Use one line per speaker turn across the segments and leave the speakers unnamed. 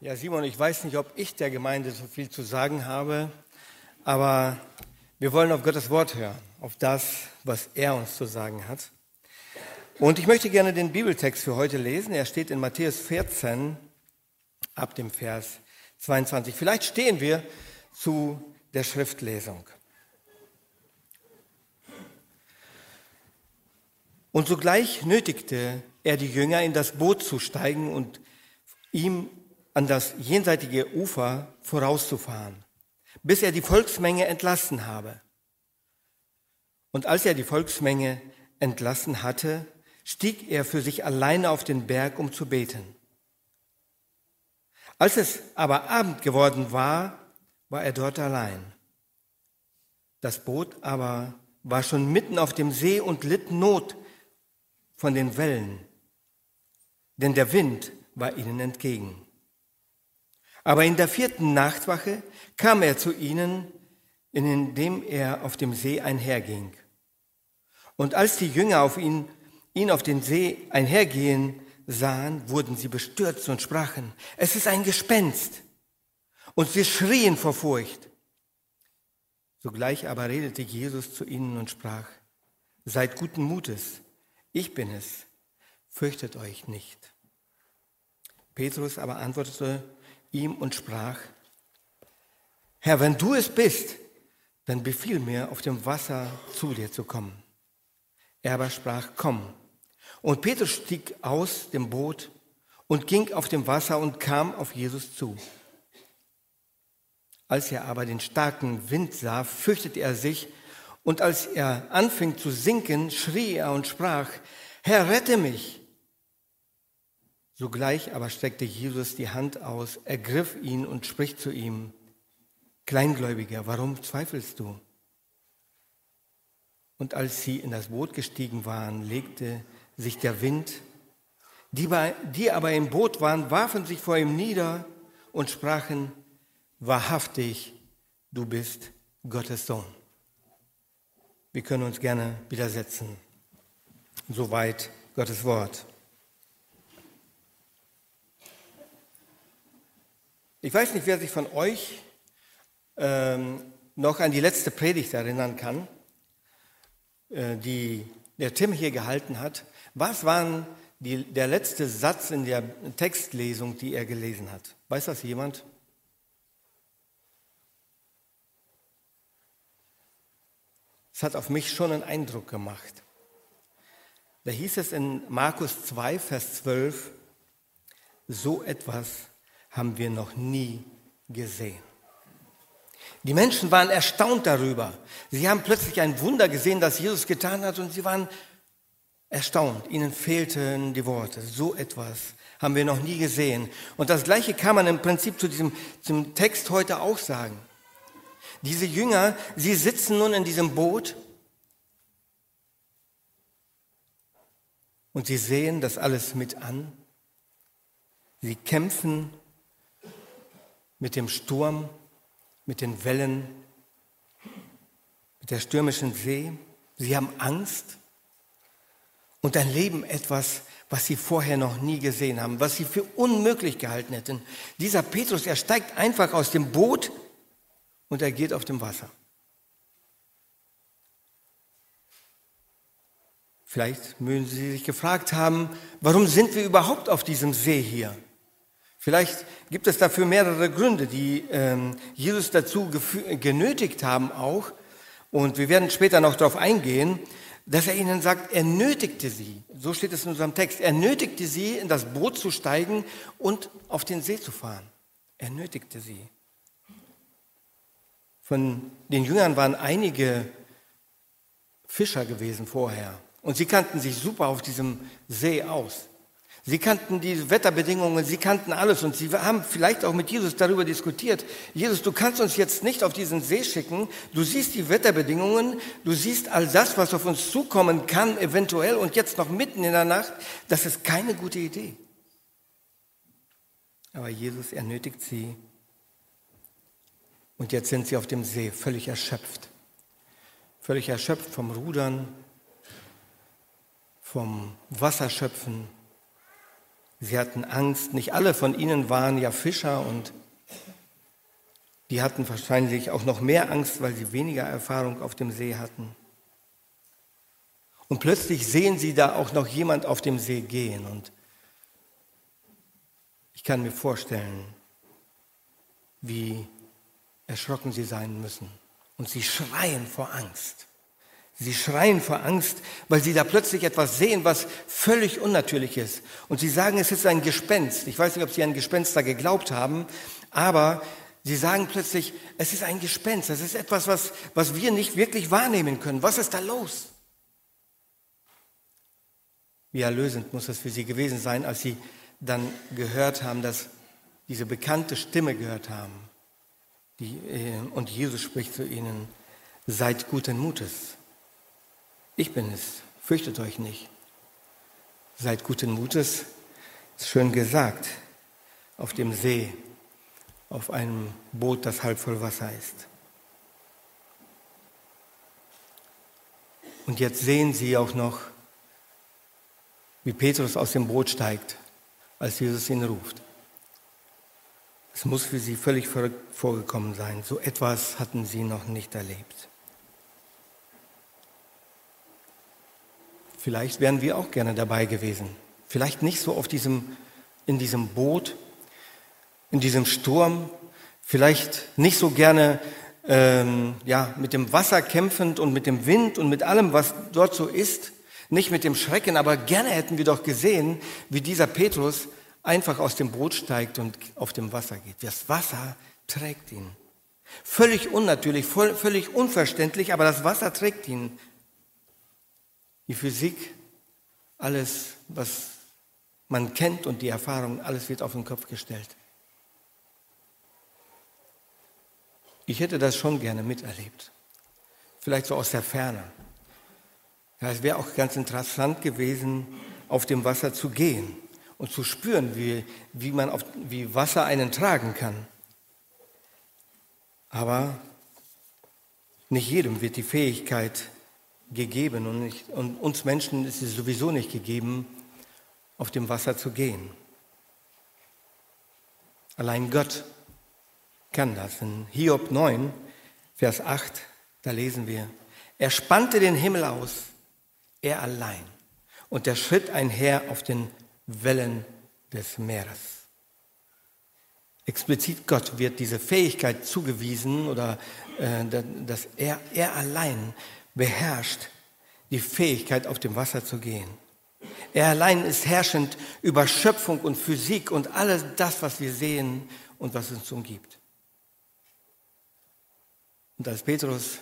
Ja, Simon, ich weiß nicht, ob ich der Gemeinde so viel zu sagen habe, aber wir wollen auf Gottes Wort hören, auf das, was er uns zu sagen hat. Und ich möchte gerne den Bibeltext für heute lesen. Er steht in Matthäus 14 ab dem Vers 22. Vielleicht stehen wir zu der Schriftlesung. Und sogleich nötigte er die Jünger, in das Boot zu steigen und ihm an das jenseitige Ufer vorauszufahren, bis er die Volksmenge entlassen habe. Und als er die Volksmenge entlassen hatte, stieg er für sich alleine auf den Berg, um zu beten. Als es aber Abend geworden war, war er dort allein. Das Boot aber war schon mitten auf dem See und litt Not von den Wellen, denn der Wind war ihnen entgegen. Aber in der vierten Nachtwache kam er zu ihnen, indem er auf dem See einherging. Und als die Jünger auf ihn, ihn auf den See einhergehen sahen, wurden sie bestürzt und sprachen, es ist ein Gespenst. Und sie schrien vor Furcht. Sogleich aber redete Jesus zu ihnen und sprach, seid guten Mutes, ich bin es, fürchtet euch nicht. Petrus aber antwortete ihm und sprach, Herr, wenn du es bist, dann befiehl mir, auf dem Wasser zu dir zu kommen. Er aber sprach, komm. Und Petrus stieg aus dem Boot und ging auf dem Wasser und kam auf Jesus zu. Als er aber den starken Wind sah, fürchtete er sich, und als er anfing zu sinken, schrie er und sprach, Herr, rette mich. Sogleich aber streckte Jesus die Hand aus, ergriff ihn und spricht zu ihm, Kleingläubiger, warum zweifelst du? Und als sie in das Boot gestiegen waren, legte sich der Wind. Die, die aber im Boot waren, warfen sich vor ihm nieder und sprachen, wahrhaftig, du bist Gottes Sohn. Wir können uns gerne widersetzen. Soweit Gottes Wort. Ich weiß nicht, wer sich von euch ähm, noch an die letzte Predigt erinnern kann, äh, die der Tim hier gehalten hat. Was war der letzte Satz in der Textlesung, die er gelesen hat? Weiß das jemand? Es hat auf mich schon einen Eindruck gemacht. Da hieß es in Markus 2, Vers 12, so etwas haben wir noch nie gesehen. Die Menschen waren erstaunt darüber. Sie haben plötzlich ein Wunder gesehen, das Jesus getan hat und sie waren erstaunt. Ihnen fehlten die Worte. So etwas haben wir noch nie gesehen. Und das Gleiche kann man im Prinzip zu diesem zum Text heute auch sagen. Diese Jünger, sie sitzen nun in diesem Boot und sie sehen das alles mit an. Sie kämpfen mit dem Sturm, mit den Wellen, mit der stürmischen See. Sie haben Angst und erleben etwas, was sie vorher noch nie gesehen haben, was sie für unmöglich gehalten hätten. Dieser Petrus, er steigt einfach aus dem Boot und er geht auf dem Wasser. Vielleicht mögen Sie sich gefragt haben, warum sind wir überhaupt auf diesem See hier? Vielleicht gibt es dafür mehrere Gründe, die ähm, Jesus dazu genötigt haben auch. Und wir werden später noch darauf eingehen, dass er ihnen sagt, er nötigte sie, so steht es in unserem Text, er nötigte sie, in das Boot zu steigen und auf den See zu fahren. Er nötigte sie. Von den Jüngern waren einige Fischer gewesen vorher. Und sie kannten sich super auf diesem See aus. Sie kannten die Wetterbedingungen, sie kannten alles und sie haben vielleicht auch mit Jesus darüber diskutiert. Jesus, du kannst uns jetzt nicht auf diesen See schicken. Du siehst die Wetterbedingungen, du siehst all das, was auf uns zukommen kann, eventuell und jetzt noch mitten in der Nacht. Das ist keine gute Idee. Aber Jesus ernötigt sie und jetzt sind sie auf dem See völlig erschöpft. Völlig erschöpft vom Rudern, vom Wasserschöpfen Sie hatten Angst. Nicht alle von ihnen waren ja Fischer und die hatten wahrscheinlich auch noch mehr Angst, weil sie weniger Erfahrung auf dem See hatten. Und plötzlich sehen sie da auch noch jemand auf dem See gehen. Und ich kann mir vorstellen, wie erschrocken sie sein müssen. Und sie schreien vor Angst. Sie schreien vor Angst, weil sie da plötzlich etwas sehen, was völlig unnatürlich ist. Und sie sagen, es ist ein Gespenst. Ich weiß nicht, ob sie an Gespenster geglaubt haben, aber sie sagen plötzlich, es ist ein Gespenst. Es ist etwas, was, was wir nicht wirklich wahrnehmen können. Was ist da los? Wie erlösend muss es für sie gewesen sein, als sie dann gehört haben, dass diese bekannte Stimme gehört haben. Die, äh, und Jesus spricht zu ihnen, seid guten Mutes. Ich bin es, fürchtet euch nicht. Seid guten Mutes, ist schön gesagt, auf dem See, auf einem Boot, das halb voll Wasser ist. Und jetzt sehen sie auch noch, wie Petrus aus dem Boot steigt, als Jesus ihn ruft. Es muss für sie völlig verrückt vorgekommen sein. So etwas hatten sie noch nicht erlebt. Vielleicht wären wir auch gerne dabei gewesen. Vielleicht nicht so auf diesem, in diesem Boot, in diesem Sturm. Vielleicht nicht so gerne ähm, ja, mit dem Wasser kämpfend und mit dem Wind und mit allem, was dort so ist. Nicht mit dem Schrecken, aber gerne hätten wir doch gesehen, wie dieser Petrus einfach aus dem Boot steigt und auf dem Wasser geht. Das Wasser trägt ihn. Völlig unnatürlich, völlig unverständlich, aber das Wasser trägt ihn. Die Physik, alles, was man kennt und die Erfahrung, alles wird auf den Kopf gestellt. Ich hätte das schon gerne miterlebt. Vielleicht so aus der Ferne. Ja, es wäre auch ganz interessant gewesen, auf dem Wasser zu gehen und zu spüren, wie, wie, man auf, wie Wasser einen tragen kann. Aber nicht jedem wird die Fähigkeit gegeben und, nicht, und uns Menschen ist es sowieso nicht gegeben, auf dem Wasser zu gehen. Allein Gott kann das. In Hiob 9, Vers 8, da lesen wir, er spannte den Himmel aus er allein. Und er schritt einher auf den Wellen des Meeres. Explizit Gott wird diese Fähigkeit zugewiesen oder äh, dass er, er allein beherrscht die Fähigkeit, auf dem Wasser zu gehen. Er allein ist herrschend über Schöpfung und Physik und alles das, was wir sehen und was uns umgibt. Und als Petrus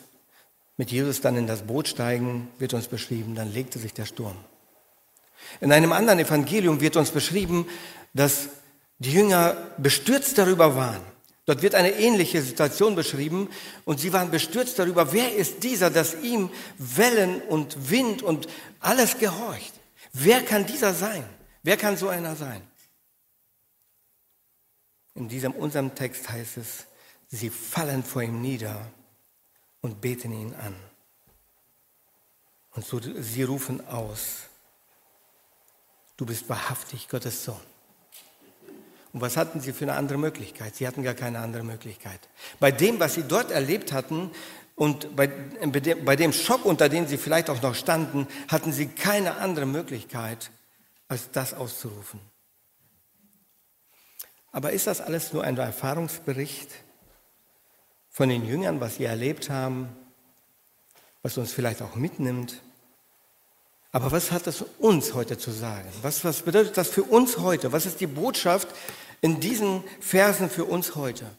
mit Jesus dann in das Boot steigen, wird uns beschrieben, dann legte sich der Sturm. In einem anderen Evangelium wird uns beschrieben, dass die Jünger bestürzt darüber waren. Dort wird eine ähnliche Situation beschrieben und sie waren bestürzt darüber, wer ist dieser, dass ihm Wellen und Wind und alles gehorcht. Wer kann dieser sein? Wer kann so einer sein? In diesem unserem Text heißt es, sie fallen vor ihm nieder und beten ihn an. Und so, sie rufen aus, du bist wahrhaftig Gottes Sohn. Und was hatten sie für eine andere Möglichkeit? Sie hatten gar keine andere Möglichkeit. Bei dem, was sie dort erlebt hatten und bei, bei dem Schock, unter dem sie vielleicht auch noch standen, hatten sie keine andere Möglichkeit, als das auszurufen. Aber ist das alles nur ein Erfahrungsbericht? von den Jüngern, was sie erlebt haben, was uns vielleicht auch mitnimmt. Aber was hat das uns heute zu sagen? Was, was bedeutet das für uns heute? Was ist die Botschaft in diesen Versen für uns heute?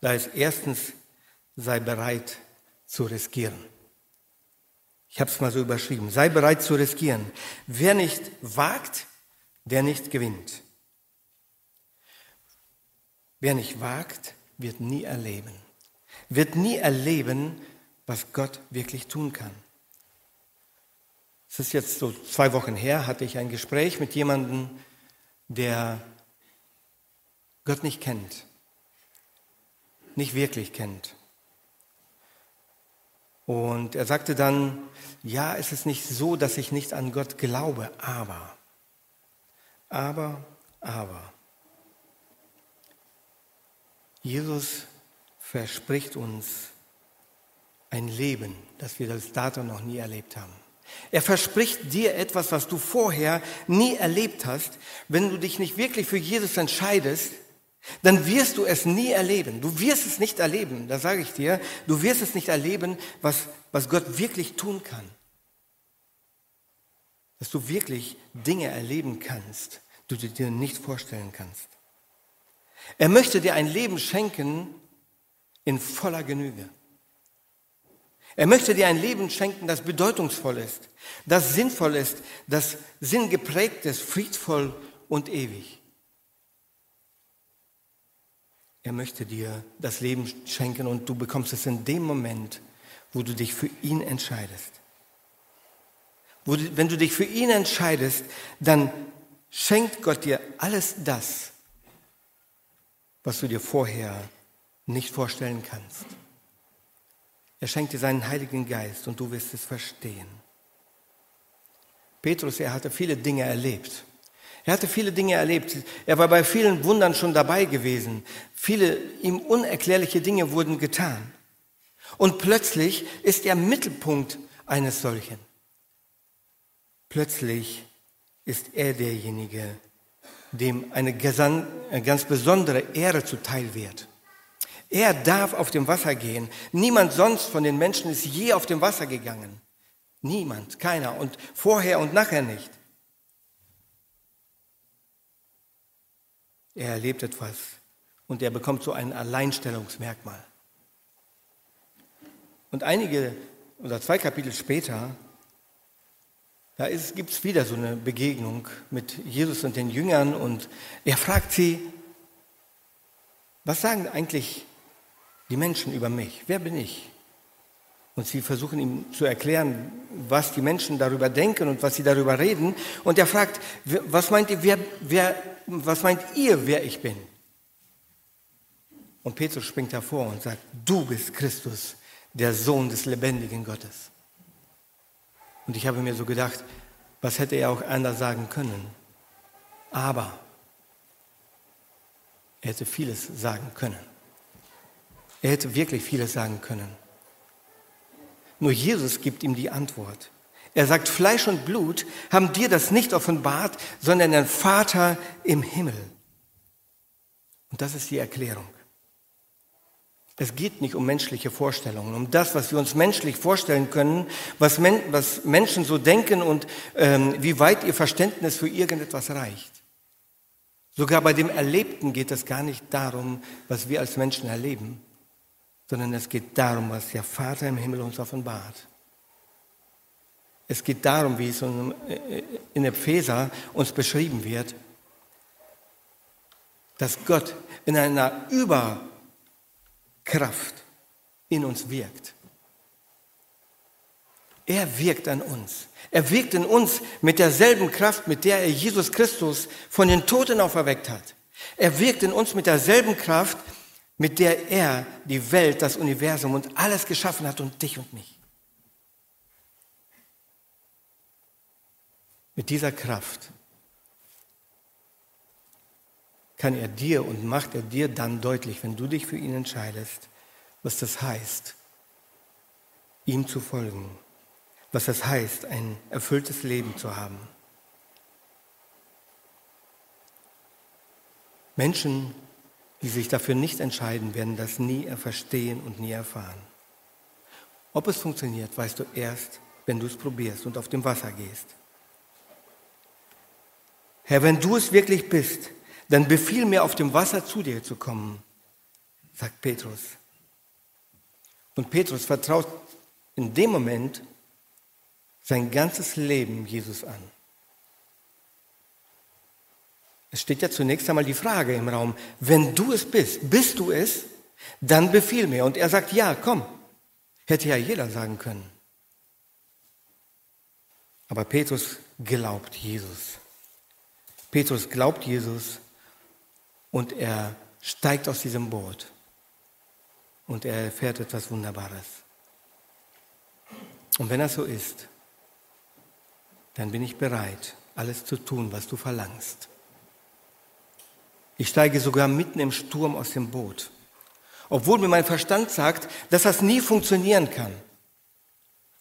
Da ist erstens, sei bereit zu riskieren. Ich habe es mal so überschrieben. Sei bereit zu riskieren. Wer nicht wagt, der nicht gewinnt. Wer nicht wagt, wird nie erleben. Wird nie erleben, was Gott wirklich tun kann. Es ist jetzt so zwei Wochen her, hatte ich ein Gespräch mit jemandem, der Gott nicht kennt, nicht wirklich kennt. Und er sagte dann, ja, es ist nicht so, dass ich nicht an Gott glaube, aber Aber, aber, Jesus verspricht uns ein Leben, das wir bis dato noch nie erlebt haben. Er verspricht dir etwas, was du vorher nie erlebt hast. Wenn du dich nicht wirklich für Jesus entscheidest, dann wirst du es nie erleben. Du wirst es nicht erleben, da sage ich dir. Du wirst es nicht erleben, was, was Gott wirklich tun kann. Dass du wirklich Dinge erleben kannst, die du dir nicht vorstellen kannst. Er möchte dir ein Leben schenken in voller Genüge. Er möchte dir ein Leben schenken, das bedeutungsvoll ist, das sinnvoll ist, das sinngeprägt ist, friedvoll und ewig. Er möchte dir das Leben schenken und du bekommst es in dem Moment, wo du dich für ihn entscheidest. Wenn du dich für ihn entscheidest, dann schenkt Gott dir alles das, was du dir vorher nicht vorstellen kannst. Er schenkt dir seinen Heiligen Geist und du wirst es verstehen. Petrus, er hatte viele Dinge erlebt. Er hatte viele Dinge erlebt. Er war bei vielen Wundern schon dabei gewesen. Viele ihm unerklärliche Dinge wurden getan. Und plötzlich ist er Mittelpunkt eines solchen. Plötzlich ist er derjenige, dem eine ganz besondere Ehre zuteil wird. Er darf auf dem Wasser gehen. Niemand sonst von den Menschen ist je auf dem Wasser gegangen. Niemand, keiner und vorher und nachher nicht. Er erlebt etwas und er bekommt so ein Alleinstellungsmerkmal. Und einige oder zwei Kapitel später, da gibt es wieder so eine Begegnung mit Jesus und den Jüngern und er fragt sie, was sagen eigentlich die Menschen über mich? Wer bin ich? Und sie versuchen ihm zu erklären, was die Menschen darüber denken und was sie darüber reden. Und er fragt, was meint ihr, wer, wer, was meint ihr, wer ich bin? Und Petrus springt hervor und sagt, du bist Christus, der Sohn des lebendigen Gottes. Und ich habe mir so gedacht, was hätte er auch anders sagen können? Aber er hätte vieles sagen können. Er hätte wirklich vieles sagen können. Nur Jesus gibt ihm die Antwort. Er sagt, Fleisch und Blut haben dir das nicht offenbart, sondern dein Vater im Himmel. Und das ist die Erklärung. Es geht nicht um menschliche Vorstellungen, um das, was wir uns menschlich vorstellen können, was, Men was Menschen so denken und ähm, wie weit ihr Verständnis für irgendetwas reicht. Sogar bei dem Erlebten geht es gar nicht darum, was wir als Menschen erleben, sondern es geht darum, was der Vater im Himmel uns offenbart. Es geht darum, wie es in Epheser uns beschrieben wird, dass Gott in einer Überkraft in uns wirkt. Er wirkt an uns. Er wirkt in uns mit derselben Kraft, mit der er Jesus Christus von den Toten auferweckt hat. Er wirkt in uns mit derselben Kraft, mit der er die Welt, das Universum und alles geschaffen hat und dich und mich. Mit dieser Kraft kann er dir und macht er dir dann deutlich, wenn du dich für ihn entscheidest, was das heißt, ihm zu folgen, was das heißt, ein erfülltes Leben zu haben. Menschen die sich dafür nicht entscheiden, werden das nie verstehen und nie erfahren. Ob es funktioniert, weißt du erst, wenn du es probierst und auf dem Wasser gehst. Herr, wenn du es wirklich bist, dann befiehl mir, auf dem Wasser zu dir zu kommen, sagt Petrus. Und Petrus vertraut in dem Moment sein ganzes Leben Jesus an. Es steht ja zunächst einmal die Frage im Raum, wenn du es bist, bist du es, dann befiehl mir. Und er sagt, ja, komm. Hätte ja jeder sagen können. Aber Petrus glaubt Jesus. Petrus glaubt Jesus und er steigt aus diesem Boot und er erfährt etwas Wunderbares. Und wenn das so ist, dann bin ich bereit, alles zu tun, was du verlangst. Ich steige sogar mitten im Sturm aus dem Boot. Obwohl mir mein Verstand sagt, dass das nie funktionieren kann.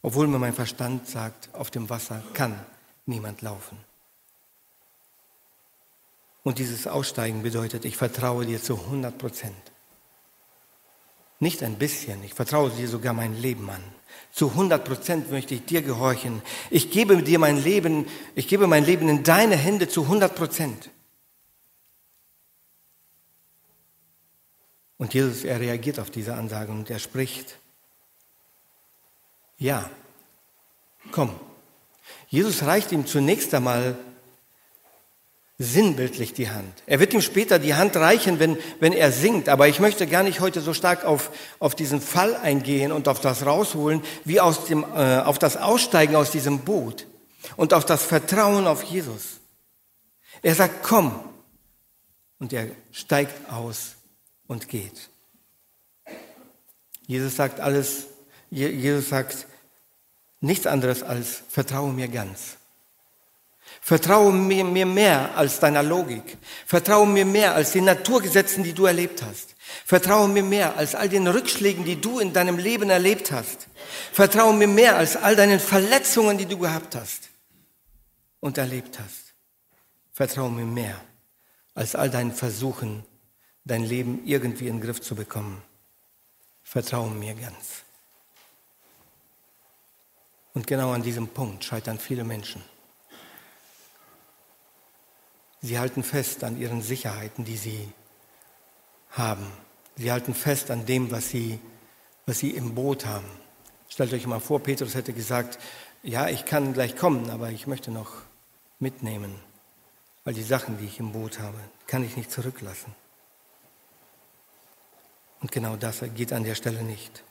Obwohl mir mein Verstand sagt, auf dem Wasser kann niemand laufen. Und dieses Aussteigen bedeutet, ich vertraue dir zu 100 Prozent. Nicht ein bisschen, ich vertraue dir sogar mein Leben an. Zu 100 Prozent möchte ich dir gehorchen. Ich gebe dir mein Leben, ich gebe mein Leben in deine Hände zu 100 Prozent. Und Jesus, er reagiert auf diese Ansage und er spricht, ja, komm. Jesus reicht ihm zunächst einmal sinnbildlich die Hand. Er wird ihm später die Hand reichen, wenn, wenn er singt. Aber ich möchte gar nicht heute so stark auf, auf diesen Fall eingehen und auf das rausholen, wie aus dem, äh, auf das Aussteigen aus diesem Boot und auf das Vertrauen auf Jesus. Er sagt, komm. Und er steigt aus und geht. Jesus sagt alles, Jesus sagt nichts anderes als vertraue mir ganz. Vertraue mir, mir mehr als deiner Logik. Vertraue mir mehr als den Naturgesetzen, die du erlebt hast. Vertraue mir mehr als all den Rückschlägen, die du in deinem Leben erlebt hast. Vertraue mir mehr als all deinen Verletzungen, die du gehabt hast und erlebt hast. Vertraue mir mehr als all deinen Versuchen, dein Leben irgendwie in den Griff zu bekommen. Vertraue mir ganz. Und genau an diesem Punkt scheitern viele Menschen. Sie halten fest an ihren Sicherheiten, die sie haben. Sie halten fest an dem, was sie, was sie im Boot haben. Stellt euch mal vor, Petrus hätte gesagt, ja, ich kann gleich kommen, aber ich möchte noch mitnehmen, weil die Sachen, die ich im Boot habe, kann ich nicht zurücklassen. Und genau das geht an der Stelle nicht.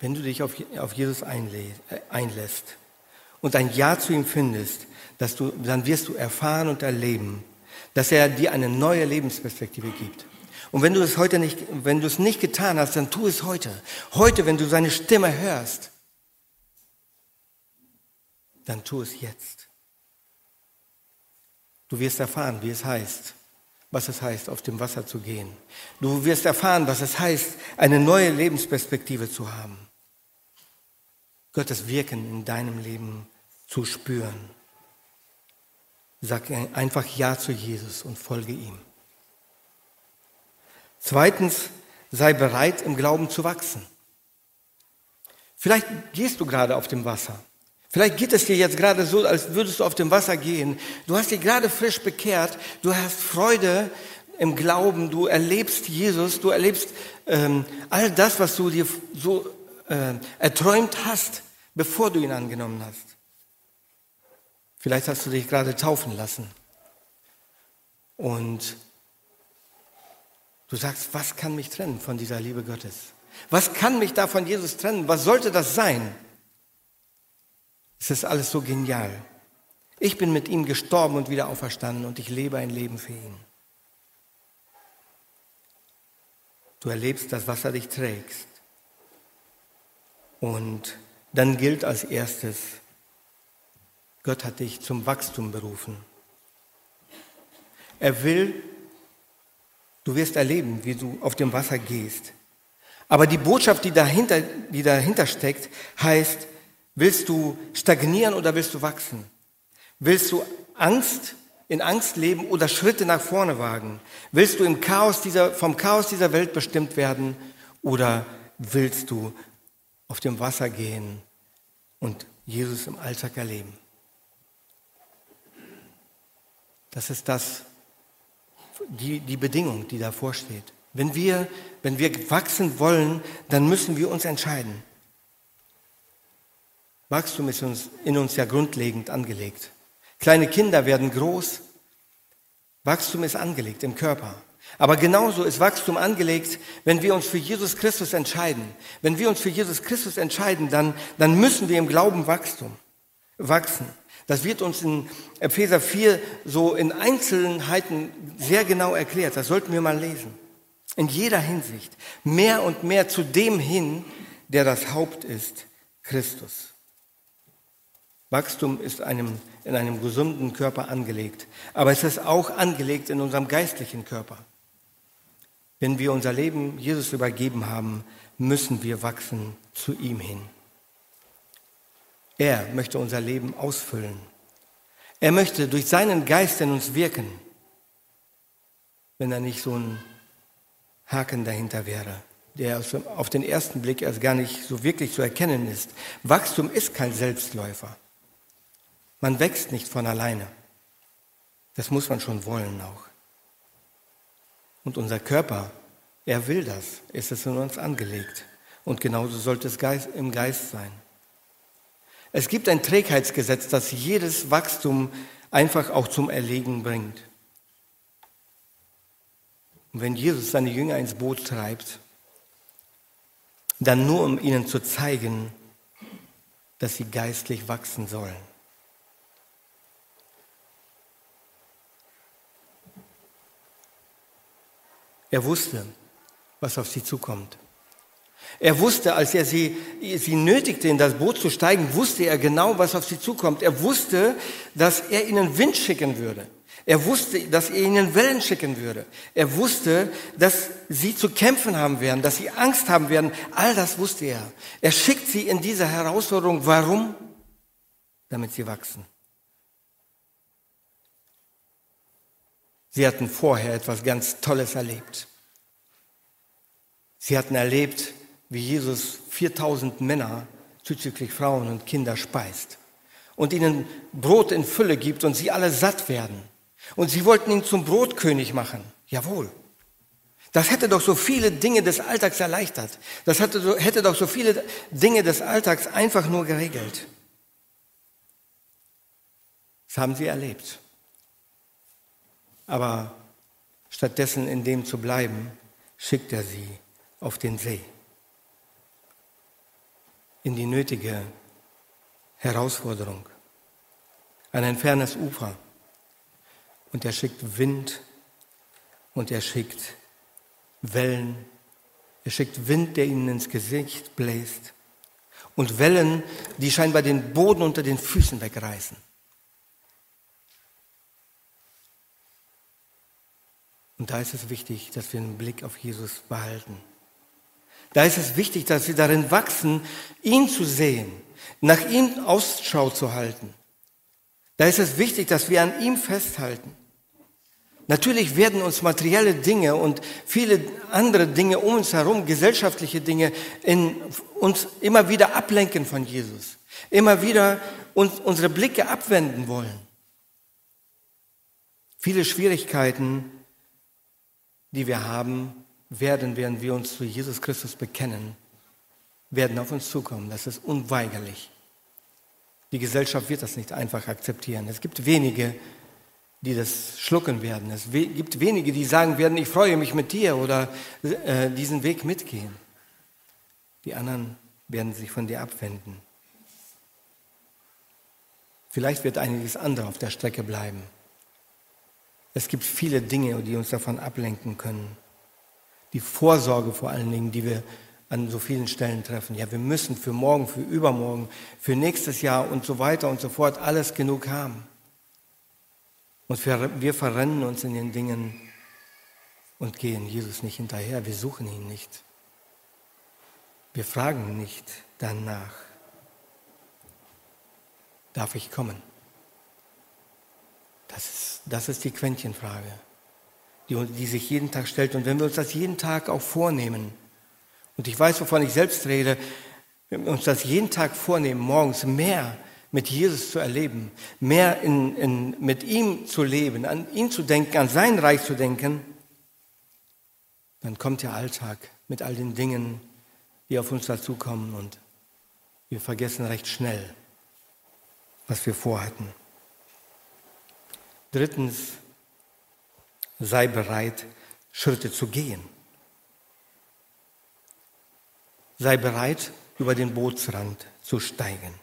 Wenn du dich auf Jesus einlässt und ein Ja zu ihm findest, dass du, dann wirst du erfahren und erleben, dass er dir eine neue Lebensperspektive gibt. Und wenn du es heute nicht, wenn du es nicht getan hast, dann tu es heute. Heute, wenn du seine Stimme hörst, dann tu es jetzt. Du wirst erfahren, wie es heißt, was es heißt, auf dem Wasser zu gehen. Du wirst erfahren, was es heißt, eine neue Lebensperspektive zu haben. Gottes Wirken in deinem Leben zu spüren. Sag einfach Ja zu Jesus und folge ihm. Zweitens, sei bereit, im Glauben zu wachsen. Vielleicht gehst du gerade auf dem Wasser. Vielleicht geht es dir jetzt gerade so, als würdest du auf dem Wasser gehen. Du hast dich gerade frisch bekehrt. Du hast Freude im Glauben. Du erlebst Jesus. Du erlebst ähm, all das, was du dir so äh, erträumt hast, bevor du ihn angenommen hast. Vielleicht hast du dich gerade taufen lassen. Und du sagst, was kann mich trennen von dieser Liebe Gottes? Was kann mich da von Jesus trennen? Was sollte das sein? Es ist alles so genial. Ich bin mit ihm gestorben und wieder auferstanden und ich lebe ein Leben für ihn. Du erlebst das, was er dich trägst. Und dann gilt als erstes, Gott hat dich zum Wachstum berufen. Er will, du wirst erleben, wie du auf dem Wasser gehst. Aber die Botschaft, die dahinter, die dahinter steckt, heißt, Willst du stagnieren oder willst du wachsen? Willst du Angst, in Angst leben oder Schritte nach vorne wagen? Willst du im Chaos dieser, vom Chaos dieser Welt bestimmt werden oder willst du auf dem Wasser gehen und Jesus im Alltag erleben? Das ist das, die, die Bedingung, die davor steht. Wenn wir, wenn wir wachsen wollen, dann müssen wir uns entscheiden. Wachstum ist uns, in uns ja grundlegend angelegt. Kleine Kinder werden groß. Wachstum ist angelegt im Körper. Aber genauso ist Wachstum angelegt, wenn wir uns für Jesus Christus entscheiden. Wenn wir uns für Jesus Christus entscheiden, dann, dann müssen wir im Glauben Wachstum wachsen. Das wird uns in Epheser 4 so in Einzelheiten sehr genau erklärt. Das sollten wir mal lesen. In jeder Hinsicht. Mehr und mehr zu dem hin, der das Haupt ist, Christus. Wachstum ist einem, in einem gesunden Körper angelegt, aber es ist auch angelegt in unserem geistlichen Körper. Wenn wir unser Leben Jesus übergeben haben, müssen wir wachsen zu ihm hin. Er möchte unser Leben ausfüllen. Er möchte durch seinen Geist in uns wirken, wenn er nicht so ein Haken dahinter wäre, der auf den ersten Blick erst gar nicht so wirklich zu erkennen ist. Wachstum ist kein Selbstläufer. Man wächst nicht von alleine. Das muss man schon wollen auch. Und unser Körper, er will das, ist es in uns angelegt. Und genauso sollte es im Geist sein. Es gibt ein Trägheitsgesetz, das jedes Wachstum einfach auch zum Erlegen bringt. Und wenn Jesus seine Jünger ins Boot treibt, dann nur um ihnen zu zeigen, dass sie geistlich wachsen sollen. Er wusste, was auf sie zukommt. Er wusste, als er sie, sie nötigte, in das Boot zu steigen, wusste er genau, was auf sie zukommt. Er wusste, dass er ihnen Wind schicken würde. Er wusste, dass er ihnen Wellen schicken würde. Er wusste, dass sie zu kämpfen haben werden, dass sie Angst haben werden. All das wusste er. Er schickt sie in diese Herausforderung. Warum? Damit sie wachsen. Sie hatten vorher etwas ganz Tolles erlebt. Sie hatten erlebt, wie Jesus 4000 Männer zuzüglich Frauen und Kinder speist und ihnen Brot in Fülle gibt und sie alle satt werden. Und sie wollten ihn zum Brotkönig machen. Jawohl. Das hätte doch so viele Dinge des Alltags erleichtert. Das hätte, hätte doch so viele Dinge des Alltags einfach nur geregelt. Das haben sie erlebt. Aber stattdessen in dem zu bleiben, schickt er sie auf den See in die nötige Herausforderung, an ein fernes Ufer. Und er schickt Wind und er schickt Wellen. Er schickt Wind, der ihnen ins Gesicht bläst. Und Wellen, die scheinbar den Boden unter den Füßen wegreißen. Und da ist es wichtig, dass wir einen Blick auf Jesus behalten. Da ist es wichtig, dass wir darin wachsen, ihn zu sehen, nach ihm Ausschau zu halten. Da ist es wichtig, dass wir an ihm festhalten. Natürlich werden uns materielle Dinge und viele andere Dinge um uns herum, gesellschaftliche Dinge, in uns immer wieder ablenken von Jesus. Immer wieder uns unsere Blicke abwenden wollen. Viele Schwierigkeiten, die wir haben, werden, während wir uns zu Jesus Christus bekennen, werden auf uns zukommen. Das ist unweigerlich. Die Gesellschaft wird das nicht einfach akzeptieren. Es gibt wenige, die das schlucken werden. Es gibt wenige, die sagen werden, ich freue mich mit dir oder äh, diesen Weg mitgehen. Die anderen werden sich von dir abwenden. Vielleicht wird einiges andere auf der Strecke bleiben. Es gibt viele Dinge, die uns davon ablenken können die Vorsorge vor allen Dingen, die wir an so vielen Stellen treffen. Ja, wir müssen für morgen, für übermorgen, für nächstes Jahr und so weiter und so fort alles genug haben. Und wir, wir verrennen uns in den Dingen und gehen Jesus nicht hinterher. Wir suchen ihn nicht. Wir fragen nicht danach. Darf ich kommen? Das ist, das ist die Quäntchenfrage die, die sich jeden Tag stellt. Und wenn wir uns das jeden Tag auch vornehmen, und ich weiß, wovon ich selbst rede, wenn wir uns das jeden Tag vornehmen, morgens mehr mit Jesus zu erleben, mehr in, in, mit ihm zu leben, an ihn zu denken, an sein Reich zu denken, dann kommt der Alltag mit all den Dingen, die auf uns dazukommen und wir vergessen recht schnell, was wir vorhatten. Drittens, sei bereit, Schritte zu gehen. Sei bereit, über den Bootsrand zu steigen.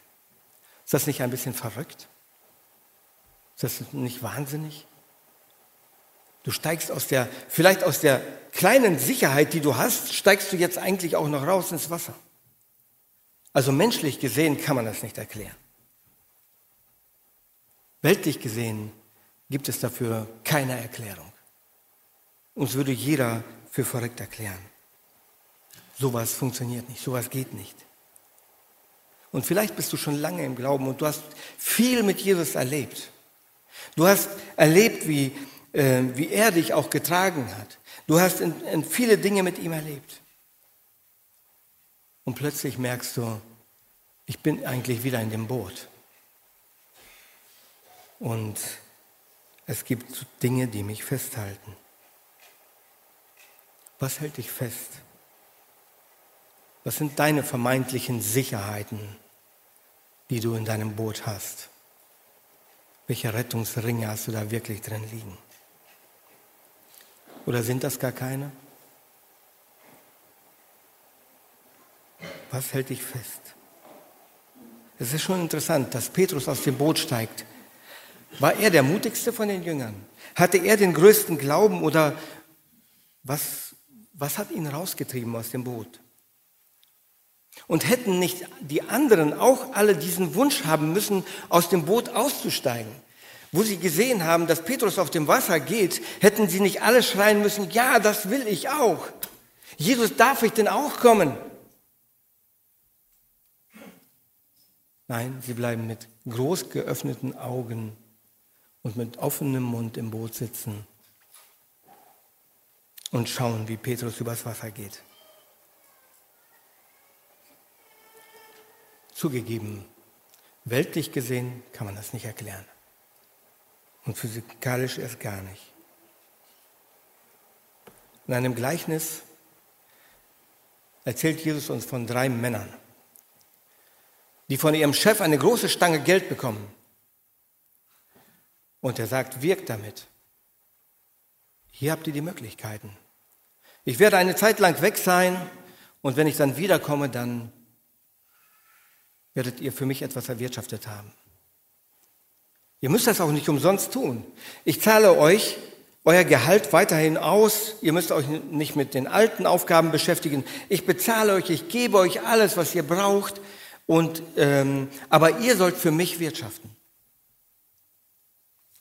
Ist das nicht ein bisschen verrückt? Ist das nicht wahnsinnig? Du steigst aus der, vielleicht aus der kleinen Sicherheit, die du hast, steigst du jetzt eigentlich auch noch raus ins Wasser. Also menschlich gesehen kann man das nicht erklären. Weltlich gesehen gibt es dafür keine Erklärung. Uns würde jeder für verrückt erklären. Sowas funktioniert nicht, sowas geht nicht. Und vielleicht bist du schon lange im Glauben und du hast viel mit Jesus erlebt. Du hast erlebt, wie, äh, wie er dich auch getragen hat. Du hast in, in viele Dinge mit ihm erlebt. Und plötzlich merkst du, ich bin eigentlich wieder in dem Boot. Und es gibt Dinge, die mich festhalten. Was hält dich fest? Was sind deine vermeintlichen Sicherheiten, die du in deinem Boot hast? Welche Rettungsringe hast du da wirklich drin liegen? Oder sind das gar keine? Was hält dich fest? Es ist schon interessant, dass Petrus aus dem Boot steigt. War er der mutigste von den Jüngern? Hatte er den größten Glauben oder was, was hat ihn rausgetrieben aus dem Boot? Und hätten nicht die anderen auch alle diesen Wunsch haben müssen, aus dem Boot auszusteigen? Wo sie gesehen haben, dass Petrus auf dem Wasser geht, hätten sie nicht alle schreien müssen, ja, das will ich auch. Jesus, darf ich denn auch kommen? Nein, sie bleiben mit groß geöffneten Augen und mit offenem Mund im Boot sitzen und schauen, wie Petrus übers Wasser geht. Zugegeben, weltlich gesehen kann man das nicht erklären. Und physikalisch erst gar nicht. In einem Gleichnis erzählt Jesus uns von drei Männern, die von ihrem Chef eine große Stange Geld bekommen. Und er sagt, wirkt damit. Hier habt ihr die Möglichkeiten. Ich werde eine Zeit lang weg sein und wenn ich dann wiederkomme, dann werdet ihr für mich etwas erwirtschaftet haben. Ihr müsst das auch nicht umsonst tun. Ich zahle euch euer Gehalt weiterhin aus. Ihr müsst euch nicht mit den alten Aufgaben beschäftigen. Ich bezahle euch, ich gebe euch alles, was ihr braucht. Und, ähm, aber ihr sollt für mich wirtschaften.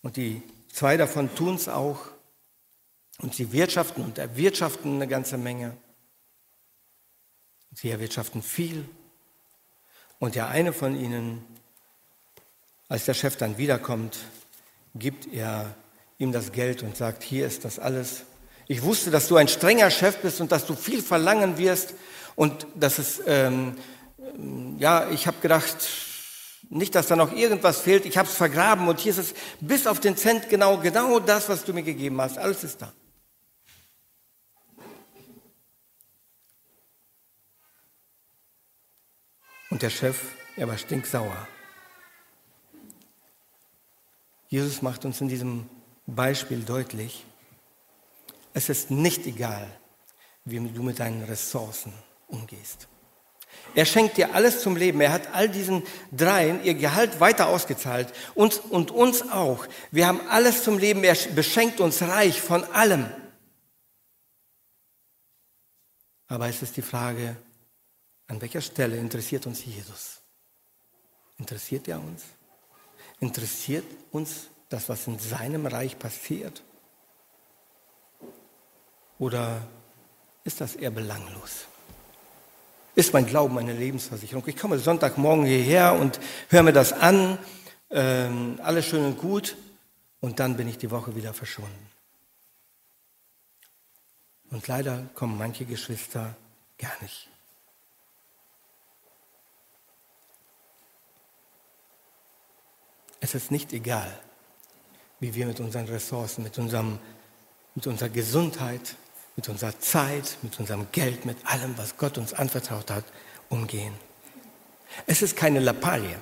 Und die zwei davon tun es auch. Und sie wirtschaften und erwirtschaften eine ganze Menge. Sie erwirtschaften viel. Und der eine von ihnen, als der Chef dann wiederkommt, gibt er ihm das Geld und sagt, hier ist das alles. Ich wusste, dass du ein strenger Chef bist und dass du viel verlangen wirst und dass es, ähm, ja, ich habe gedacht, nicht, dass da noch irgendwas fehlt. Ich habe es vergraben und hier ist es bis auf den Cent genau, genau das, was du mir gegeben hast. Alles ist da. Und der Chef, er war stinksauer. Jesus macht uns in diesem Beispiel deutlich, es ist nicht egal, wie du mit deinen Ressourcen umgehst. Er schenkt dir alles zum Leben. Er hat all diesen dreien ihr Gehalt weiter ausgezahlt. Uns und uns auch. Wir haben alles zum Leben. Er beschenkt uns reich von allem. Aber es ist die Frage, an welcher Stelle interessiert uns Jesus? Interessiert er uns? Interessiert uns das, was in seinem Reich passiert? Oder ist das eher belanglos? Ist mein Glauben eine Lebensversicherung? Ich komme Sonntagmorgen hierher und höre mir das an, ähm, alles schön und gut, und dann bin ich die Woche wieder verschwunden. Und leider kommen manche Geschwister gar nicht. Es ist nicht egal, wie wir mit unseren Ressourcen, mit, unserem, mit unserer Gesundheit, mit unserer Zeit, mit unserem Geld, mit allem, was Gott uns anvertraut hat, umgehen. Es ist keine Lappalie.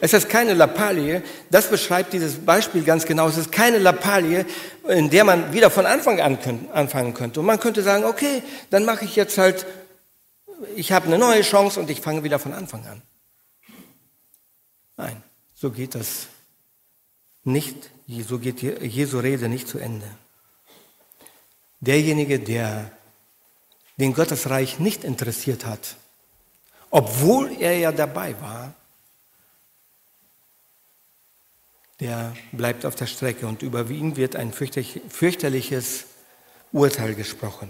Es ist keine Lappalie, das beschreibt dieses Beispiel ganz genau. Es ist keine Lappalie, in der man wieder von Anfang an anfangen könnte. Und man könnte sagen, okay, dann mache ich jetzt halt, ich habe eine neue Chance und ich fange wieder von Anfang an. Nein. So geht das nicht, so geht Jesu Rede nicht zu Ende. Derjenige, der den Gottesreich nicht interessiert hat, obwohl er ja dabei war, der bleibt auf der Strecke und über ihn wird ein fürchterliches Urteil gesprochen.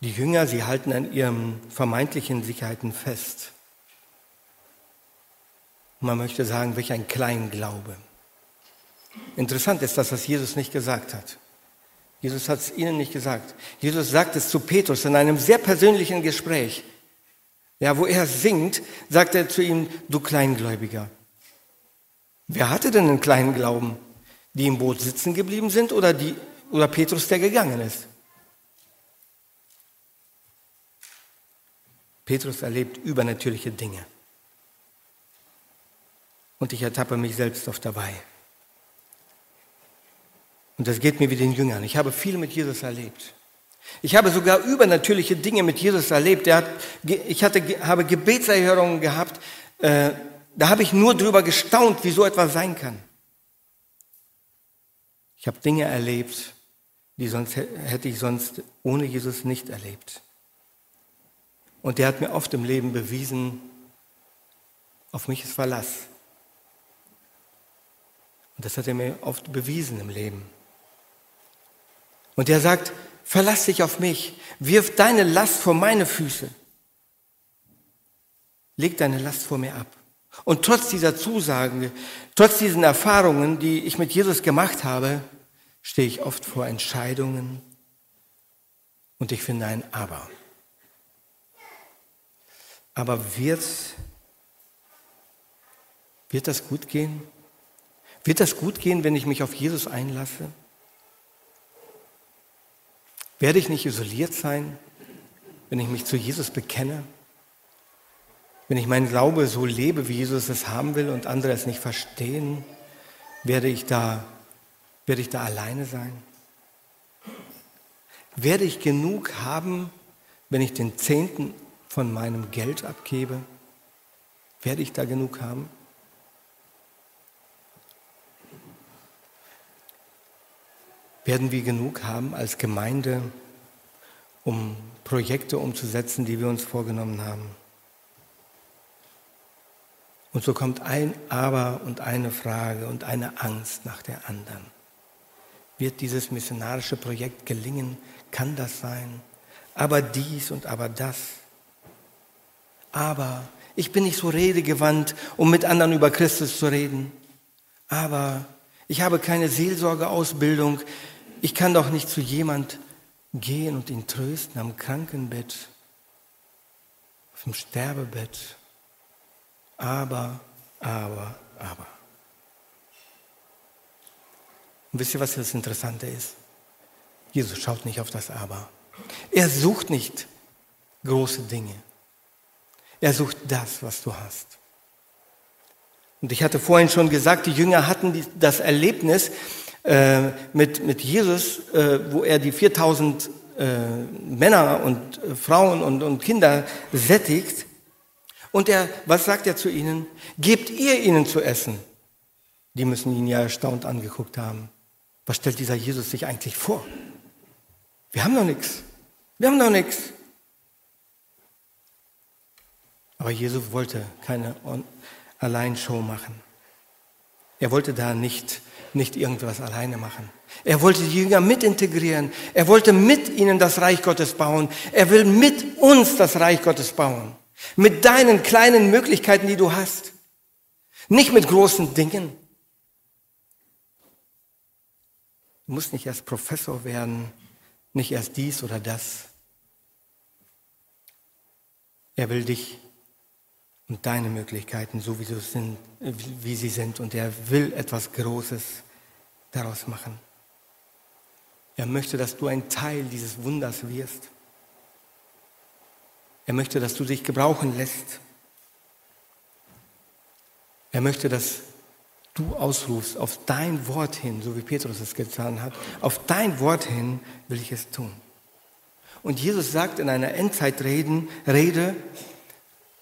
Die Jünger, sie halten an ihren vermeintlichen Sicherheiten fest. Man möchte sagen, welch ein Kleinglaube. Interessant ist das, was Jesus nicht gesagt hat. Jesus hat es ihnen nicht gesagt. Jesus sagt es zu Petrus in einem sehr persönlichen Gespräch. Ja, wo er singt, sagt er zu ihm, du Kleingläubiger. Wer hatte denn einen kleinen Glauben? Die im Boot sitzen geblieben sind oder, die, oder Petrus, der gegangen ist? Petrus erlebt übernatürliche Dinge. Und ich ertappe mich selbst oft dabei. Und das geht mir wie den Jüngern. Ich habe viel mit Jesus erlebt. Ich habe sogar übernatürliche Dinge mit Jesus erlebt. Hat, ich hatte, habe Gebetserhörungen gehabt. Äh, da habe ich nur drüber gestaunt, wie so etwas sein kann. Ich habe Dinge erlebt, die sonst hätte ich sonst ohne Jesus nicht erlebt. Und der hat mir oft im Leben bewiesen, auf mich ist Verlass. Und das hat er mir oft bewiesen im Leben. Und er sagt, verlass dich auf mich, wirf deine Last vor meine Füße. Leg deine Last vor mir ab. Und trotz dieser Zusagen, trotz diesen Erfahrungen, die ich mit Jesus gemacht habe, stehe ich oft vor Entscheidungen und ich finde ein Aber. Aber wird, wird das gut gehen? Wird das gut gehen, wenn ich mich auf Jesus einlasse? Werde ich nicht isoliert sein, wenn ich mich zu Jesus bekenne? Wenn ich meinen Glaube so lebe, wie Jesus es haben will und andere es nicht verstehen, werde ich da, werde ich da alleine sein? Werde ich genug haben, wenn ich den Zehnten von meinem Geld abgebe? Werde ich da genug haben? Werden wir genug haben als Gemeinde, um Projekte umzusetzen, die wir uns vorgenommen haben? Und so kommt ein Aber und eine Frage und eine Angst nach der anderen. Wird dieses missionarische Projekt gelingen? Kann das sein? Aber dies und aber das. Aber ich bin nicht so redegewandt, um mit anderen über Christus zu reden. Aber ich habe keine Seelsorgeausbildung ich kann doch nicht zu jemand gehen und ihn trösten am Krankenbett, auf dem Sterbebett. Aber, aber, aber. Und wisst ihr, was das Interessante ist? Jesus schaut nicht auf das Aber. Er sucht nicht große Dinge. Er sucht das, was du hast. Und ich hatte vorhin schon gesagt, die Jünger hatten das Erlebnis, äh, mit, mit Jesus, äh, wo er die 4000 äh, Männer und äh, Frauen und, und Kinder sättigt. Und er, was sagt er zu ihnen? Gebt ihr ihnen zu essen. Die müssen ihn ja erstaunt angeguckt haben. Was stellt dieser Jesus sich eigentlich vor? Wir haben noch nichts. Wir haben noch nichts. Aber Jesus wollte keine Alleinshow machen. Er wollte da nicht nicht irgendwas alleine machen. Er wollte die Jünger mit integrieren. Er wollte mit ihnen das Reich Gottes bauen. Er will mit uns das Reich Gottes bauen. Mit deinen kleinen Möglichkeiten, die du hast. Nicht mit großen Dingen. Du musst nicht erst Professor werden, nicht erst dies oder das. Er will dich und deine Möglichkeiten, so wie, sind, wie sie sind. Und er will etwas Großes daraus machen. Er möchte, dass du ein Teil dieses Wunders wirst. Er möchte, dass du dich gebrauchen lässt. Er möchte, dass du ausrufst auf dein Wort hin, so wie Petrus es getan hat. Auf dein Wort hin will ich es tun. Und Jesus sagt in einer Endzeitrede, Rede,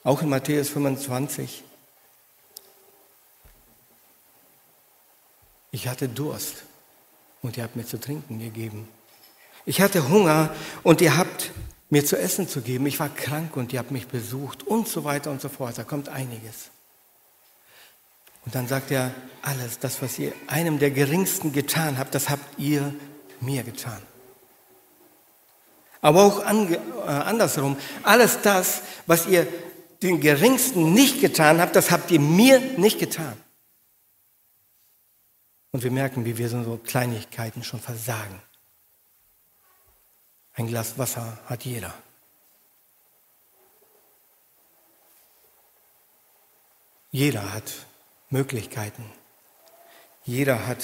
auch in Matthäus 25, ich hatte Durst und ihr habt mir zu trinken gegeben. Ich hatte Hunger und ihr habt mir zu essen zu geben. Ich war krank und ihr habt mich besucht und so weiter und so fort. Da kommt einiges. Und dann sagt er, alles, das, was ihr einem der Geringsten getan habt, das habt ihr mir getan. Aber auch äh, andersherum, alles das, was ihr den Geringsten nicht getan habt, das habt ihr mir nicht getan. Und wir merken, wie wir so Kleinigkeiten schon versagen. Ein Glas Wasser hat jeder. Jeder hat Möglichkeiten. Jeder hat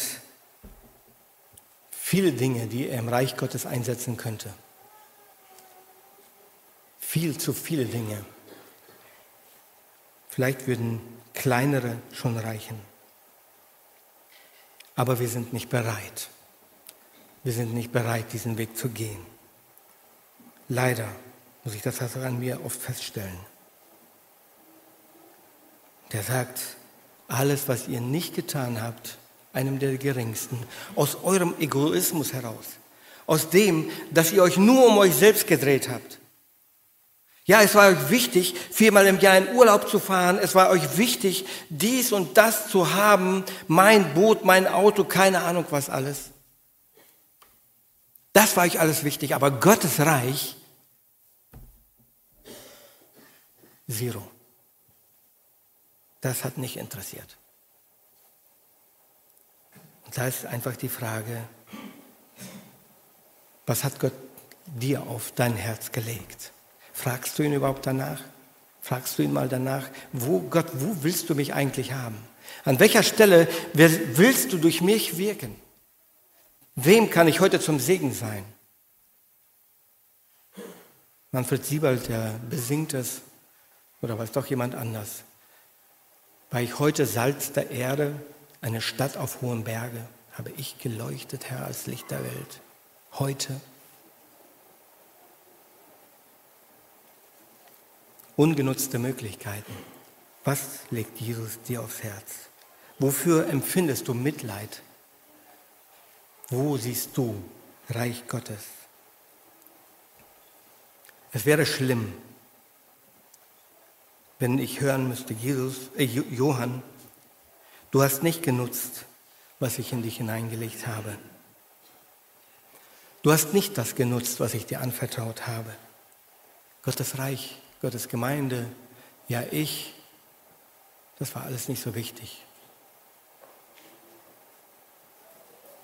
viele Dinge, die er im Reich Gottes einsetzen könnte. Viel zu viele Dinge. Vielleicht würden kleinere schon reichen. Aber wir sind nicht bereit. Wir sind nicht bereit, diesen Weg zu gehen. Leider muss ich das also an mir oft feststellen. Der sagt, alles, was ihr nicht getan habt, einem der Geringsten, aus eurem Egoismus heraus, aus dem, dass ihr euch nur um euch selbst gedreht habt. Ja, es war euch wichtig, viermal im Jahr in Urlaub zu fahren. Es war euch wichtig, dies und das zu haben, mein Boot, mein Auto, keine Ahnung was alles. Das war euch alles wichtig, aber Gottes Reich, zero. Das hat nicht interessiert. Und da ist einfach die Frage, was hat Gott dir auf dein Herz gelegt? Fragst du ihn überhaupt danach? Fragst du ihn mal danach, wo Gott, wo willst du mich eigentlich haben? An welcher Stelle willst du durch mich wirken? Wem kann ich heute zum Segen sein? Manfred Siebald, der besingt es, oder weiß doch jemand anders. War ich heute Salz der Erde, eine Stadt auf hohen Berge, habe ich geleuchtet, Herr, als Licht der Welt. Heute. Ungenutzte Möglichkeiten. Was legt Jesus dir aufs Herz? Wofür empfindest du Mitleid? Wo siehst du Reich Gottes? Es wäre schlimm, wenn ich hören müsste, Jesus, äh, Johann, du hast nicht genutzt, was ich in dich hineingelegt habe. Du hast nicht das genutzt, was ich dir anvertraut habe. Gottes Reich, Gottes Gemeinde, ja ich, das war alles nicht so wichtig.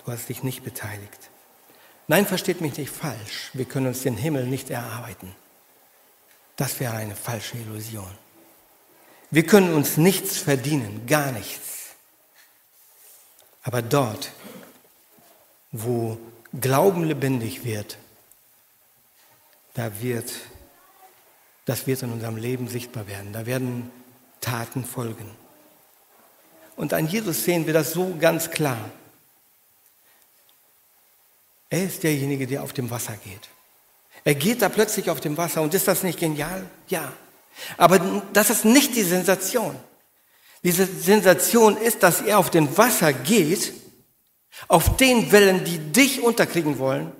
Du hast dich nicht beteiligt. Nein, versteht mich nicht falsch. Wir können uns den Himmel nicht erarbeiten. Das wäre eine falsche Illusion. Wir können uns nichts verdienen, gar nichts. Aber dort, wo Glauben lebendig wird, da wird, das wird in unserem Leben sichtbar werden. Da werden Taten folgen. Und an Jesus sehen wir das so ganz klar. Er ist derjenige, der auf dem Wasser geht. Er geht da plötzlich auf dem Wasser und ist das nicht genial? Ja. Aber das ist nicht die Sensation. Diese Sensation ist, dass er auf dem Wasser geht, auf den Wellen, die dich unterkriegen wollen,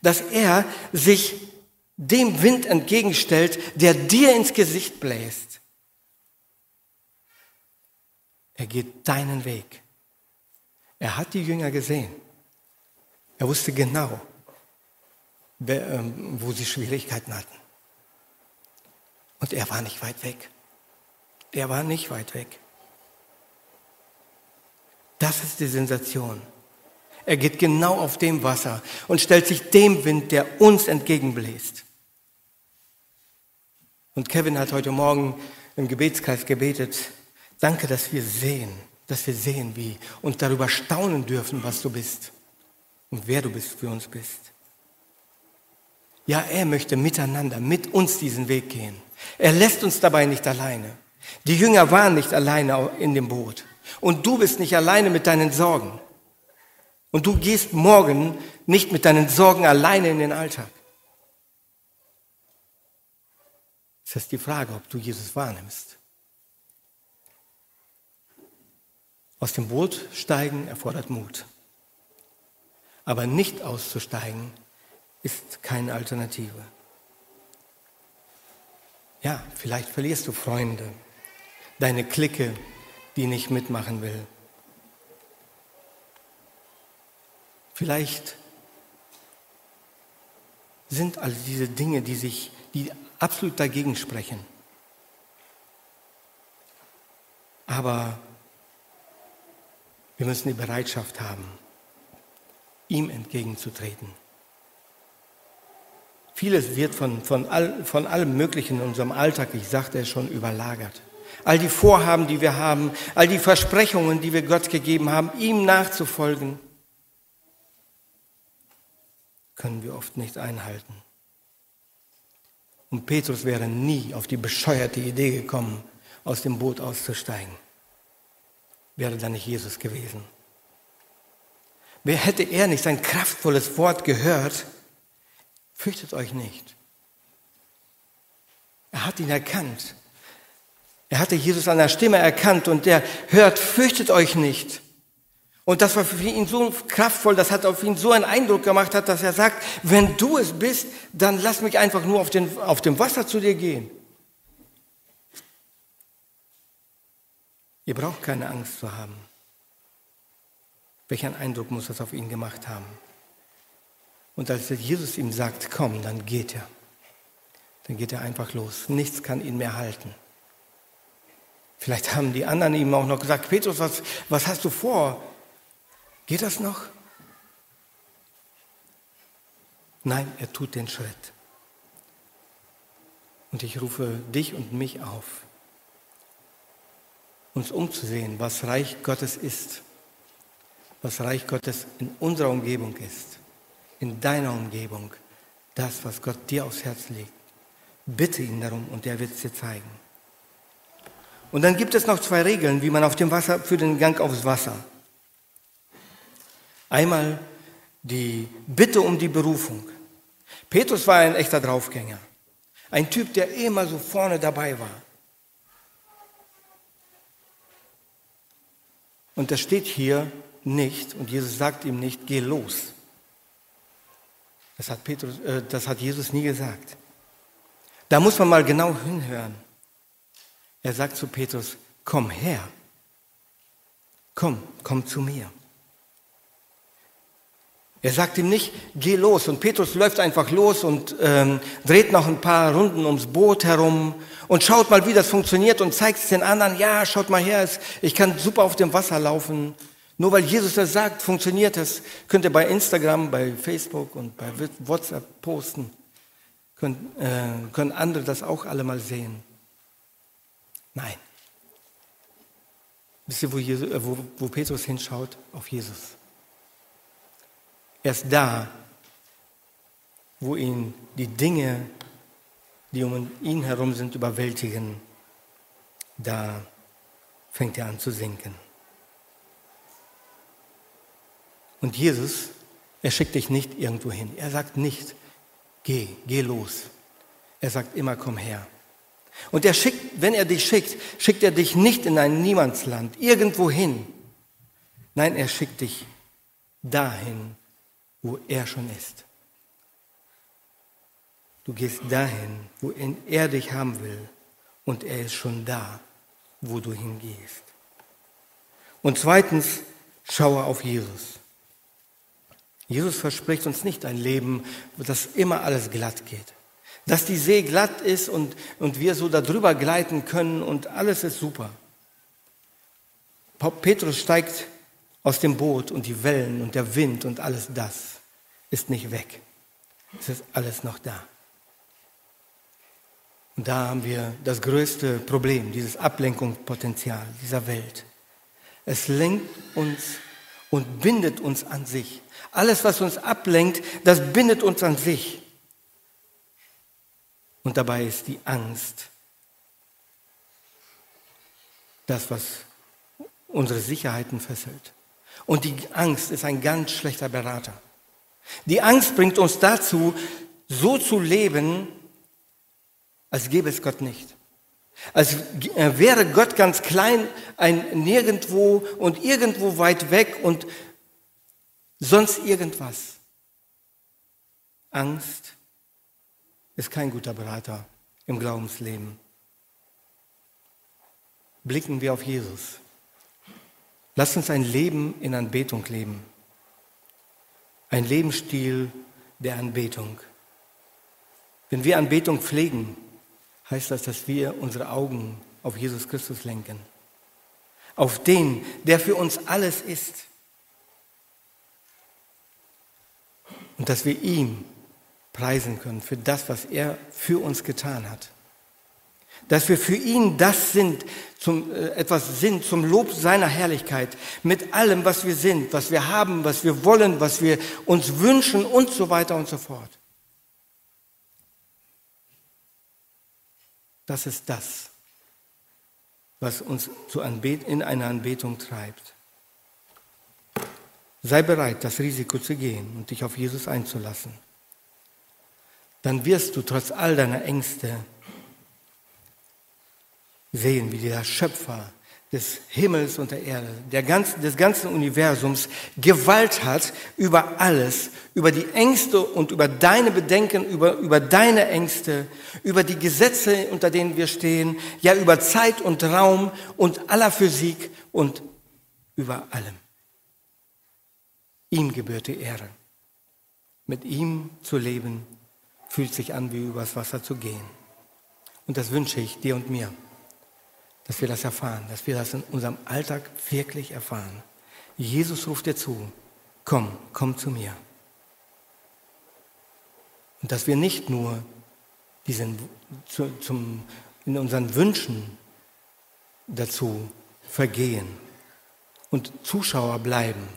dass er sich dem Wind entgegenstellt, der dir ins Gesicht bläst. Er geht deinen Weg. Er hat die Jünger gesehen. Er wusste genau, ähm, wo sie Schwierigkeiten hatten. Und er war nicht weit weg. Er war nicht weit weg. Das ist die Sensation. Er geht genau auf dem Wasser und stellt sich dem Wind, der uns entgegenbläst. Und Kevin hat heute Morgen im Gebetskreis gebetet, danke, dass wir sehen, dass wir sehen, wie und darüber staunen dürfen, was du bist und wer du bist für uns bist. Ja, er möchte miteinander, mit uns diesen Weg gehen. Er lässt uns dabei nicht alleine. Die Jünger waren nicht alleine in dem Boot. Und du bist nicht alleine mit deinen Sorgen. Und du gehst morgen nicht mit deinen Sorgen alleine in den Alltag. Ist die Frage, ob du Jesus wahrnimmst. Aus dem Boot steigen erfordert Mut. Aber nicht auszusteigen ist keine Alternative. Ja, vielleicht verlierst du Freunde, deine Clique, die nicht mitmachen will. Vielleicht sind all diese Dinge, die sich, die absolut dagegen sprechen. Aber wir müssen die Bereitschaft haben, ihm entgegenzutreten. Vieles wird von, von, all, von allem Möglichen in unserem Alltag, ich sagte es schon, überlagert. All die Vorhaben, die wir haben, all die Versprechungen, die wir Gott gegeben haben, ihm nachzufolgen, können wir oft nicht einhalten. Und Petrus wäre nie auf die bescheuerte Idee gekommen, aus dem Boot auszusteigen. Wäre da nicht Jesus gewesen. Wer hätte er nicht sein kraftvolles Wort gehört, fürchtet euch nicht. Er hat ihn erkannt. Er hatte Jesus an der Stimme erkannt und der hört, fürchtet euch nicht. Und das war für ihn so kraftvoll, das hat auf ihn so einen Eindruck gemacht, hat, dass er sagt, wenn du es bist, dann lass mich einfach nur auf, den, auf dem Wasser zu dir gehen. Ihr braucht keine Angst zu haben. Welchen Eindruck muss das auf ihn gemacht haben? Und als Jesus ihm sagt, komm, dann geht er. Dann geht er einfach los. Nichts kann ihn mehr halten. Vielleicht haben die anderen ihm auch noch gesagt, Petrus, was, was hast du vor? Geht das noch? Nein, er tut den Schritt. Und ich rufe dich und mich auf, uns umzusehen, was Reich Gottes ist, was Reich Gottes in unserer Umgebung ist, in deiner Umgebung, das, was Gott dir aufs Herz legt. Bitte ihn darum und er wird es dir zeigen. Und dann gibt es noch zwei Regeln, wie man auf dem Wasser, für den Gang aufs Wasser. Einmal die Bitte um die Berufung. Petrus war ein echter Draufgänger. Ein Typ, der immer so vorne dabei war. Und das steht hier nicht, und Jesus sagt ihm nicht, geh los. Das hat, Petrus, äh, das hat Jesus nie gesagt. Da muss man mal genau hinhören. Er sagt zu Petrus, komm her. Komm, komm zu mir. Er sagt ihm nicht, geh los. Und Petrus läuft einfach los und ähm, dreht noch ein paar Runden ums Boot herum und schaut mal, wie das funktioniert und zeigt es den anderen, ja, schaut mal her, ich kann super auf dem Wasser laufen. Nur weil Jesus das sagt, funktioniert das. Könnt ihr bei Instagram, bei Facebook und bei WhatsApp posten. Können, äh, können andere das auch alle mal sehen. Nein. Wisst ihr, wo, Jesus, äh, wo, wo Petrus hinschaut? Auf Jesus. Erst da, wo ihn die Dinge, die um ihn herum sind, überwältigen, da fängt er an zu sinken. Und Jesus, er schickt dich nicht irgendwo hin. Er sagt nicht, geh, geh los. Er sagt immer, komm her. Und er schickt, wenn er dich schickt, schickt er dich nicht in ein Niemandsland, irgendwo hin. Nein, er schickt dich dahin, wo er schon ist. Du gehst dahin, wo er dich haben will und er ist schon da, wo du hingehst. Und zweitens, schaue auf Jesus. Jesus verspricht uns nicht ein Leben, wo das immer alles glatt geht. Dass die See glatt ist und, und wir so darüber gleiten können und alles ist super. Petrus steigt aus dem Boot und die Wellen und der Wind und alles das ist nicht weg. Es ist alles noch da. Und da haben wir das größte Problem, dieses Ablenkungspotenzial dieser Welt. Es lenkt uns und bindet uns an sich. Alles, was uns ablenkt, das bindet uns an sich. Und dabei ist die Angst das, was unsere Sicherheiten fesselt. Und die Angst ist ein ganz schlechter Berater. Die Angst bringt uns dazu, so zu leben, als gäbe es Gott nicht. Als wäre Gott ganz klein, ein Nirgendwo und irgendwo weit weg und sonst irgendwas. Angst ist kein guter Berater im Glaubensleben. Blicken wir auf Jesus. Lass uns ein Leben in Anbetung leben. Ein Lebensstil der Anbetung. Wenn wir Anbetung pflegen, heißt das, dass wir unsere Augen auf Jesus Christus lenken. Auf den, der für uns alles ist. Und dass wir ihn preisen können für das, was er für uns getan hat. Dass wir für ihn das sind, zum, äh, etwas sind zum Lob seiner Herrlichkeit, mit allem, was wir sind, was wir haben, was wir wollen, was wir uns wünschen und so weiter und so fort. Das ist das, was uns zu Anbet in eine Anbetung treibt. Sei bereit, das Risiko zu gehen und dich auf Jesus einzulassen. Dann wirst du trotz all deiner Ängste sehen, wie der Schöpfer des Himmels und der Erde, der ganzen, des ganzen Universums Gewalt hat über alles, über die Ängste und über deine Bedenken, über, über deine Ängste, über die Gesetze, unter denen wir stehen, ja über Zeit und Raum und aller Physik und über allem. Ihm gebührt die Ehre. Mit ihm zu leben, fühlt sich an, wie übers Wasser zu gehen. Und das wünsche ich dir und mir dass wir das erfahren, dass wir das in unserem Alltag wirklich erfahren. Jesus ruft dir zu, komm, komm zu mir. Und dass wir nicht nur diesen, zu, zum, in unseren Wünschen dazu vergehen und Zuschauer bleiben,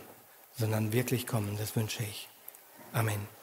sondern wirklich kommen, das wünsche ich. Amen.